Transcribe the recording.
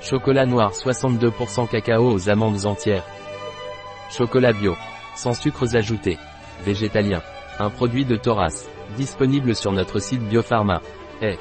Chocolat noir 62% cacao aux amandes entières. Chocolat bio. Sans sucres ajoutés. Végétalien. Un produit de Thoras. Disponible sur notre site Biopharma. Eh.